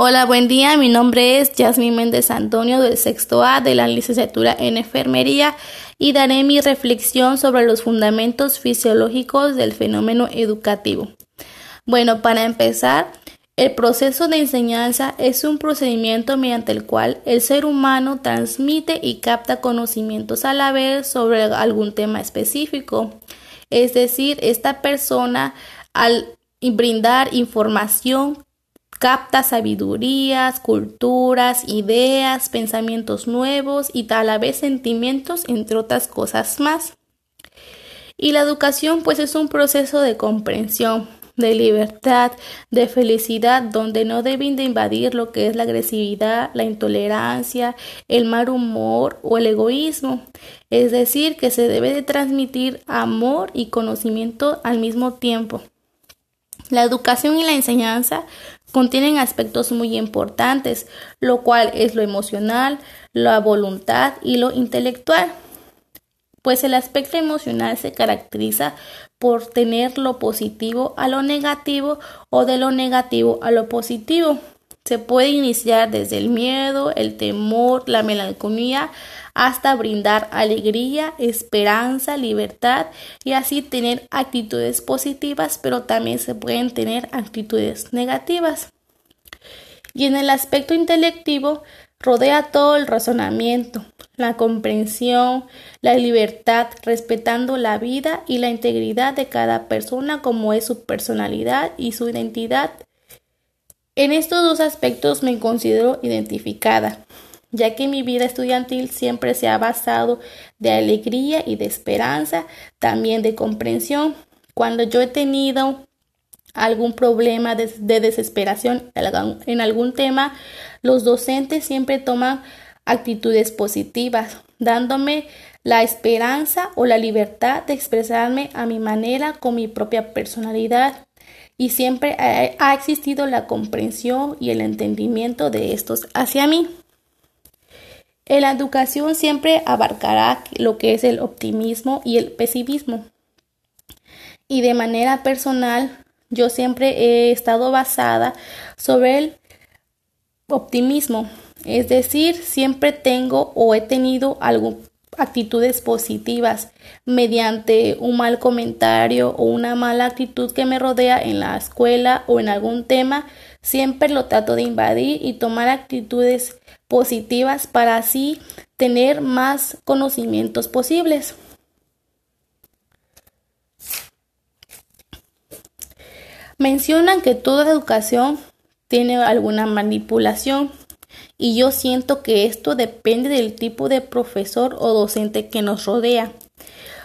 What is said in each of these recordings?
Hola, buen día. Mi nombre es Yasmin Méndez Antonio del sexto A de la licenciatura en enfermería y daré mi reflexión sobre los fundamentos fisiológicos del fenómeno educativo. Bueno, para empezar, el proceso de enseñanza es un procedimiento mediante el cual el ser humano transmite y capta conocimientos a la vez sobre algún tema específico. Es decir, esta persona al brindar información capta sabidurías, culturas, ideas, pensamientos nuevos y a la vez sentimientos, entre otras cosas más. Y la educación pues es un proceso de comprensión, de libertad, de felicidad, donde no deben de invadir lo que es la agresividad, la intolerancia, el mal humor o el egoísmo. Es decir, que se debe de transmitir amor y conocimiento al mismo tiempo. La educación y la enseñanza contienen aspectos muy importantes, lo cual es lo emocional, la voluntad y lo intelectual. Pues el aspecto emocional se caracteriza por tener lo positivo a lo negativo o de lo negativo a lo positivo. Se puede iniciar desde el miedo, el temor, la melancolía, hasta brindar alegría, esperanza, libertad y así tener actitudes positivas, pero también se pueden tener actitudes negativas. Y en el aspecto intelectivo, rodea todo el razonamiento, la comprensión, la libertad, respetando la vida y la integridad de cada persona como es su personalidad y su identidad. En estos dos aspectos me considero identificada ya que mi vida estudiantil siempre se ha basado de alegría y de esperanza, también de comprensión. Cuando yo he tenido algún problema de, desesperación en algún tema, los docentes siempre toman actitudes positivas, dándome la esperanza o la libertad de expresarme a mi manera con mi propia personalidad. Y siempre ha existido la comprensión y el entendimiento de estos hacia mí. En la educación siempre abarcará lo que es el optimismo y el pesimismo. Y de manera personal, yo siempre he estado basada sobre el optimismo. Es decir, siempre tengo o he tenido algo, actitudes positivas mediante un mal comentario o una mala actitud que me rodea en la escuela o en algún tema. Siempre lo trato de invadir y tomar actitudes positivas para así tener más conocimientos posibles. Mencionan que toda educación tiene alguna manipulación y yo siento que esto depende del tipo de profesor o docente que nos rodea.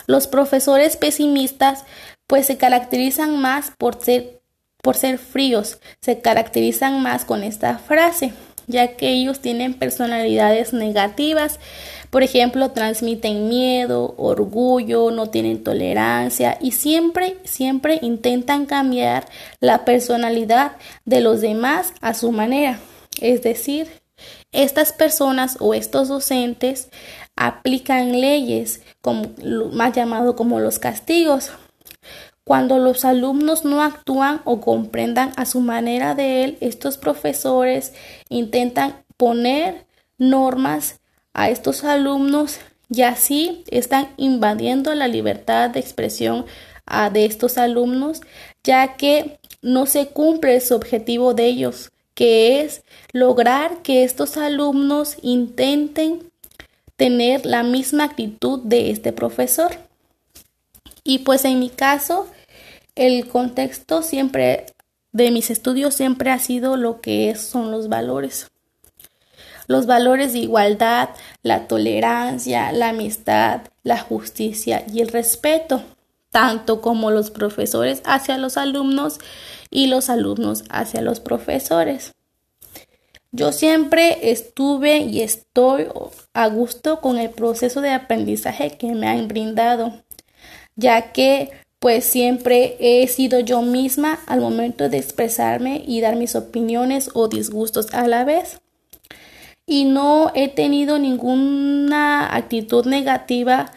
Los profesores pesimistas pues se caracterizan más por ser por ser fríos, se caracterizan más con esta frase ya que ellos tienen personalidades negativas. Por ejemplo, transmiten miedo, orgullo, no tienen tolerancia y siempre, siempre intentan cambiar la personalidad de los demás a su manera. Es decir, estas personas o estos docentes aplican leyes más llamado como los castigos. Cuando los alumnos no actúan o comprendan a su manera de él, estos profesores intentan poner normas a estos alumnos y así están invadiendo la libertad de expresión ah, de estos alumnos, ya que no se cumple su objetivo de ellos, que es lograr que estos alumnos intenten tener la misma actitud de este profesor. Y pues en mi caso, el contexto siempre de mis estudios siempre ha sido lo que son los valores. Los valores de igualdad, la tolerancia, la amistad, la justicia y el respeto, tanto como los profesores hacia los alumnos y los alumnos hacia los profesores. Yo siempre estuve y estoy a gusto con el proceso de aprendizaje que me han brindado ya que pues siempre he sido yo misma al momento de expresarme y dar mis opiniones o disgustos a la vez. Y no he tenido ninguna actitud negativa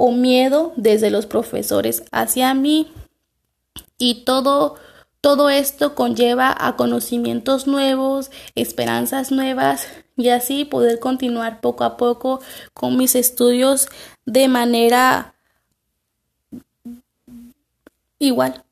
o miedo desde los profesores hacia mí. Y todo Todo esto conlleva a conocimientos nuevos, esperanzas nuevas y así poder continuar poco a poco con mis estudios de manera igual.